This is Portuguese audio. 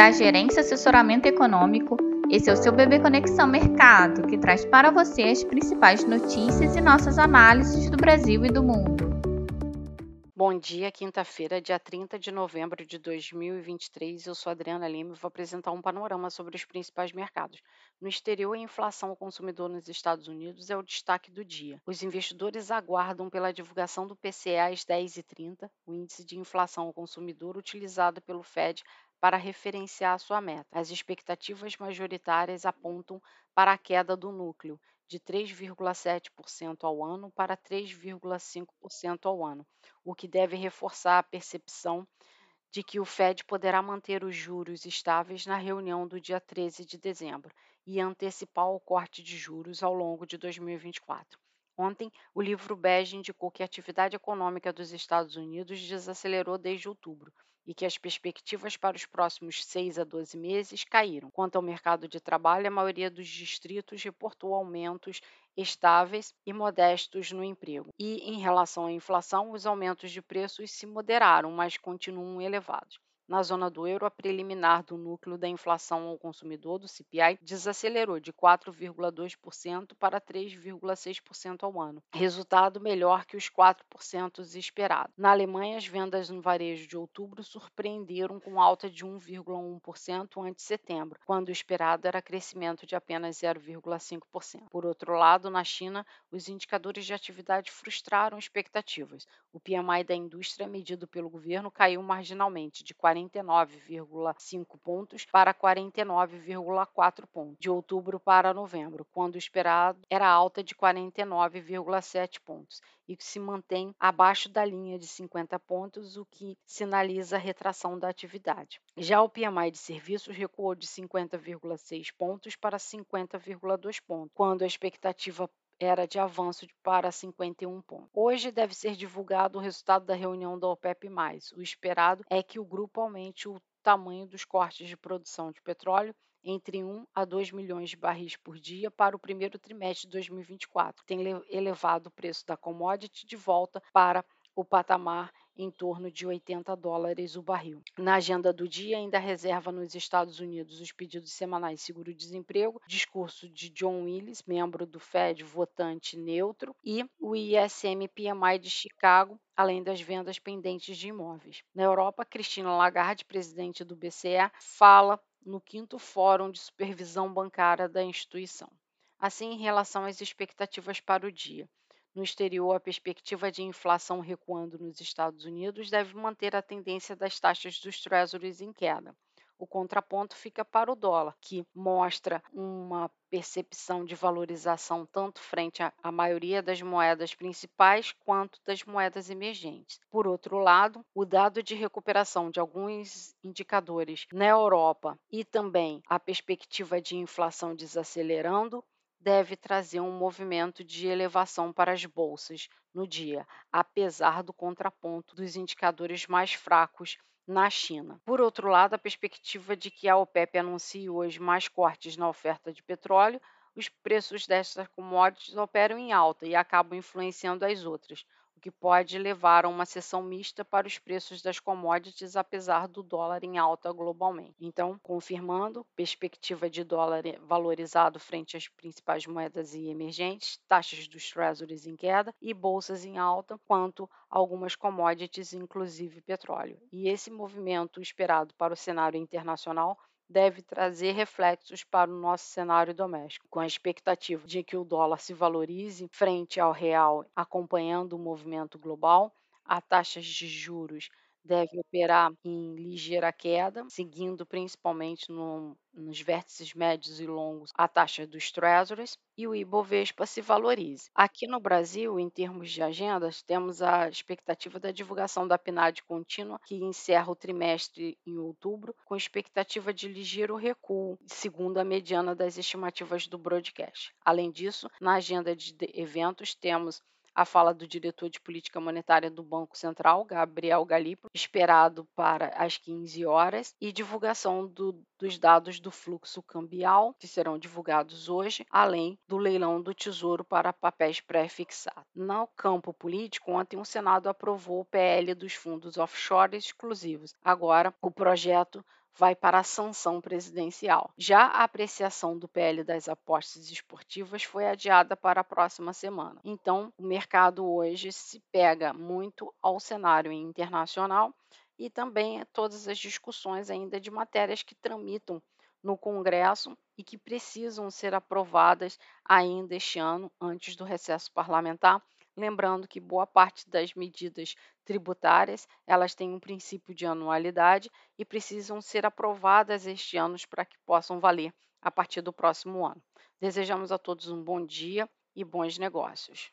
da Gerência Assessoramento Econômico. Esse é o seu Bebê Conexão Mercado, que traz para você as principais notícias e nossas análises do Brasil e do mundo. Bom dia, quinta-feira, dia 30 de novembro de 2023. Eu sou Adriana Lima e vou apresentar um panorama sobre os principais mercados. No exterior, a inflação ao consumidor nos Estados Unidos é o destaque do dia. Os investidores aguardam pela divulgação do PCE às 10h30, o índice de inflação ao consumidor utilizado pelo Fed para referenciar sua meta. As expectativas majoritárias apontam para a queda do núcleo, de 3,7% ao ano para 3,5% ao ano, o que deve reforçar a percepção de que o Fed poderá manter os juros estáveis na reunião do dia 13 de dezembro e antecipar o corte de juros ao longo de 2024. Ontem, o livro bege indicou que a atividade econômica dos Estados Unidos desacelerou desde outubro e que as perspectivas para os próximos 6 a 12 meses caíram. Quanto ao mercado de trabalho, a maioria dos distritos reportou aumentos estáveis e modestos no emprego. E, em relação à inflação, os aumentos de preços se moderaram, mas continuam elevados. Na zona do euro, a preliminar do núcleo da inflação ao consumidor, do CPI, desacelerou de 4,2% para 3,6% ao ano, resultado melhor que os 4% esperados. Na Alemanha, as vendas no varejo de outubro surpreenderam com alta de 1,1% ante setembro, quando o esperado era crescimento de apenas 0,5%. Por outro lado, na China, os indicadores de atividade frustraram expectativas. O PMI da indústria, medido pelo governo, caiu marginalmente de 40 49,5 pontos para 49,4 pontos de outubro para novembro, quando o esperado era alta de 49,7 pontos e que se mantém abaixo da linha de 50 pontos, o que sinaliza a retração da atividade. Já o PMI de serviços recuou de 50,6 pontos para 50,2 pontos, quando a expectativa era de avanço para 51 pontos. Hoje deve ser divulgado o resultado da reunião da OPEP+. O esperado é que o grupo aumente o tamanho dos cortes de produção de petróleo entre 1 a 2 milhões de barris por dia para o primeiro trimestre de 2024. Tem elevado o preço da commodity de volta para o patamar em torno de 80 dólares o barril. Na agenda do dia, ainda reserva nos Estados Unidos os pedidos semanais de seguro-desemprego, discurso de John Willis, membro do Fed, votante neutro, e o ISM PMI de Chicago, além das vendas pendentes de imóveis. Na Europa, Cristina Lagarde, presidente do BCE, fala no quinto Fórum de Supervisão Bancária da instituição. Assim, em relação às expectativas para o dia, no exterior, a perspectiva de inflação recuando nos Estados Unidos deve manter a tendência das taxas dos treasuries em queda. O contraponto fica para o dólar, que mostra uma percepção de valorização tanto frente à maioria das moedas principais quanto das moedas emergentes. Por outro lado, o dado de recuperação de alguns indicadores na Europa e também a perspectiva de inflação desacelerando deve trazer um movimento de elevação para as bolsas no dia, apesar do contraponto dos indicadores mais fracos na China. Por outro lado, a perspectiva de que a OPEP anuncie hoje mais cortes na oferta de petróleo, os preços destas commodities operam em alta e acabam influenciando as outras, o que pode levar a uma sessão mista para os preços das commodities, apesar do dólar em alta globalmente. Então, confirmando, perspectiva de dólar valorizado frente às principais moedas e emergentes, taxas dos treasuries em queda e bolsas em alta, quanto algumas commodities, inclusive petróleo. E esse movimento esperado para o cenário internacional deve trazer reflexos para o nosso cenário doméstico, com a expectativa de que o dólar se valorize frente ao real, acompanhando o movimento global, a taxas de juros deve operar em ligeira queda, seguindo principalmente no, nos vértices médios e longos a taxa dos treasuries e o Ibovespa se valorize. Aqui no Brasil, em termos de agendas, temos a expectativa da divulgação da PNAD contínua, que encerra o trimestre em outubro, com expectativa de ligeiro recuo, segundo a mediana das estimativas do broadcast. Além disso, na agenda de eventos, temos a fala do diretor de política monetária do Banco Central, Gabriel Galípolo, esperado para as 15 horas, e divulgação do, dos dados do fluxo cambial, que serão divulgados hoje, além do leilão do Tesouro para papéis pré-fixados. No campo político, ontem o Senado aprovou o PL dos fundos offshore exclusivos. Agora, o projeto vai para a sanção presidencial. Já a apreciação do PL das apostas esportivas foi adiada para a próxima semana. Então, o mercado hoje se pega muito ao cenário internacional e também todas as discussões ainda de matérias que tramitam no Congresso e que precisam ser aprovadas ainda este ano, antes do recesso parlamentar. Lembrando que boa parte das medidas tributárias elas têm um princípio de anualidade e precisam ser aprovadas este ano para que possam valer a partir do próximo ano. Desejamos a todos um bom dia e bons negócios.